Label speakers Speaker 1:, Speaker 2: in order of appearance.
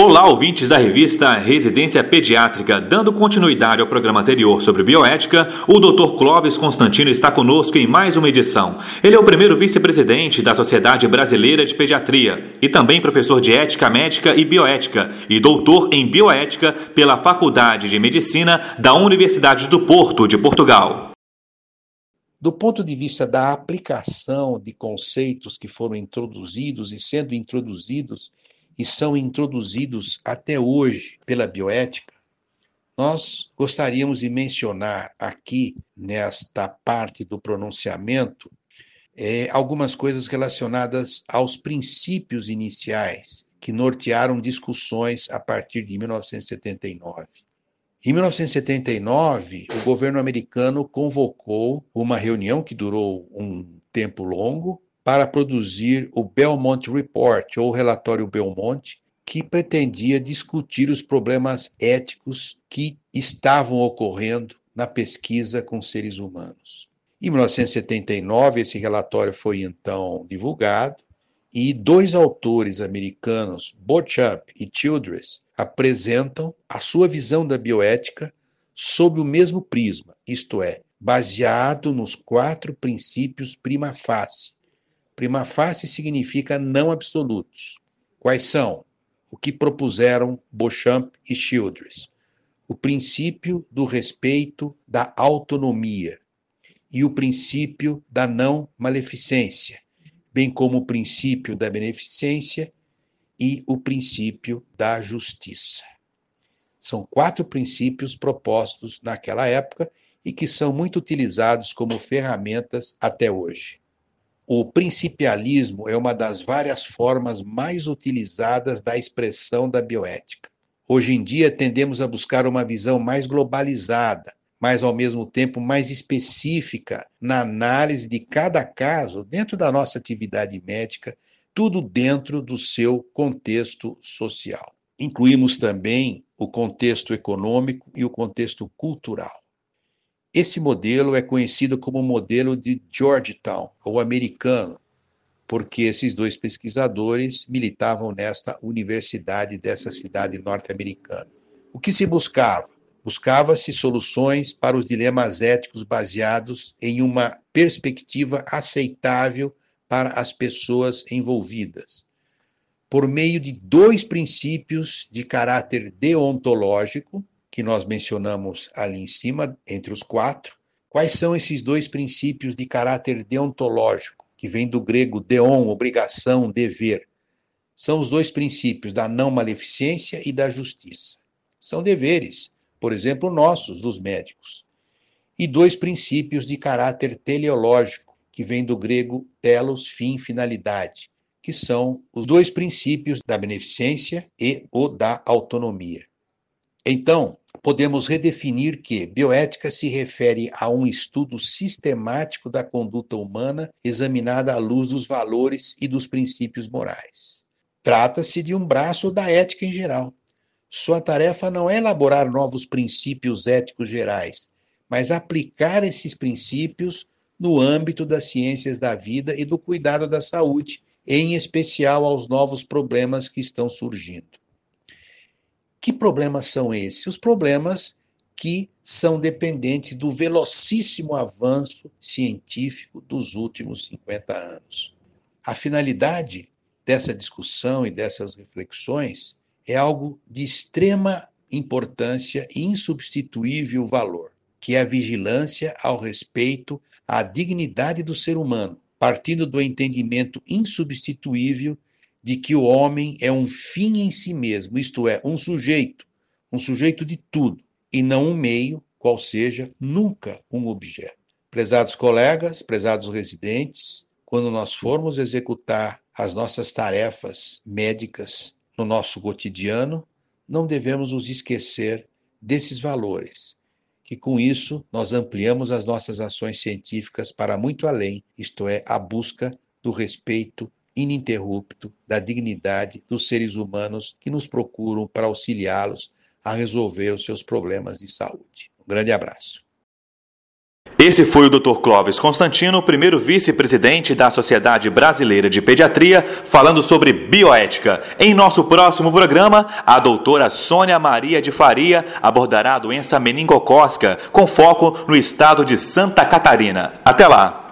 Speaker 1: Olá, ouvintes da revista Residência Pediátrica. Dando continuidade ao programa anterior sobre bioética, o Dr. Clóvis Constantino está conosco em mais uma edição. Ele é o primeiro vice-presidente da Sociedade Brasileira de Pediatria e também professor de ética médica e bioética e doutor em bioética pela Faculdade de Medicina da Universidade do Porto, de Portugal.
Speaker 2: Do ponto de vista da aplicação de conceitos que foram introduzidos e sendo introduzidos e são introduzidos até hoje pela bioética, nós gostaríamos de mencionar aqui, nesta parte do pronunciamento, é, algumas coisas relacionadas aos princípios iniciais que nortearam discussões a partir de 1979. Em 1979, o governo americano convocou uma reunião que durou um tempo longo para produzir o Belmont Report, ou relatório Belmont, que pretendia discutir os problemas éticos que estavam ocorrendo na pesquisa com seres humanos. Em 1979, esse relatório foi então divulgado e dois autores americanos, Botchup e Childress, apresentam a sua visão da bioética sob o mesmo prisma, isto é, baseado nos quatro princípios prima facie, Prima facie significa não absolutos. Quais são? O que propuseram Beauchamp e Childress. O princípio do respeito da autonomia e o princípio da não maleficência, bem como o princípio da beneficência e o princípio da justiça. São quatro princípios propostos naquela época e que são muito utilizados como ferramentas até hoje. O principialismo é uma das várias formas mais utilizadas da expressão da bioética. Hoje em dia, tendemos a buscar uma visão mais globalizada, mas ao mesmo tempo mais específica na análise de cada caso dentro da nossa atividade médica, tudo dentro do seu contexto social. Incluímos também o contexto econômico e o contexto cultural. Esse modelo é conhecido como modelo de Georgetown, ou americano, porque esses dois pesquisadores militavam nesta universidade dessa cidade norte-americana. O que se buscava? Buscava-se soluções para os dilemas éticos baseados em uma perspectiva aceitável para as pessoas envolvidas, por meio de dois princípios de caráter deontológico, que nós mencionamos ali em cima, entre os quatro. Quais são esses dois princípios de caráter deontológico, que vem do grego deon, obrigação, dever? São os dois princípios da não maleficência e da justiça. São deveres, por exemplo, nossos, dos médicos. E dois princípios de caráter teleológico, que vem do grego telos, fim, finalidade, que são os dois princípios da beneficência e o da autonomia. Então, podemos redefinir que bioética se refere a um estudo sistemático da conduta humana examinada à luz dos valores e dos princípios morais. Trata-se de um braço da ética em geral. Sua tarefa não é elaborar novos princípios éticos gerais, mas aplicar esses princípios no âmbito das ciências da vida e do cuidado da saúde, em especial aos novos problemas que estão surgindo. Que problemas são esses? Os problemas que são dependentes do velocíssimo avanço científico dos últimos 50 anos. A finalidade dessa discussão e dessas reflexões é algo de extrema importância e insubstituível valor, que é a vigilância ao respeito à dignidade do ser humano, partindo do entendimento insubstituível de que o homem é um fim em si mesmo, isto é, um sujeito, um sujeito de tudo, e não um meio, qual seja, nunca um objeto. Prezados colegas, prezados residentes, quando nós formos executar as nossas tarefas médicas no nosso cotidiano, não devemos nos esquecer desses valores, que com isso nós ampliamos as nossas ações científicas para muito além, isto é, a busca do respeito ininterrupto da dignidade dos seres humanos que nos procuram para auxiliá-los a resolver os seus problemas de saúde. Um grande abraço.
Speaker 1: Esse foi o Dr. Clóvis Constantino, primeiro vice-presidente da Sociedade Brasileira de Pediatria, falando sobre bioética. Em nosso próximo programa, a doutora Sônia Maria de Faria abordará a doença meningocócica, com foco no estado de Santa Catarina. Até lá!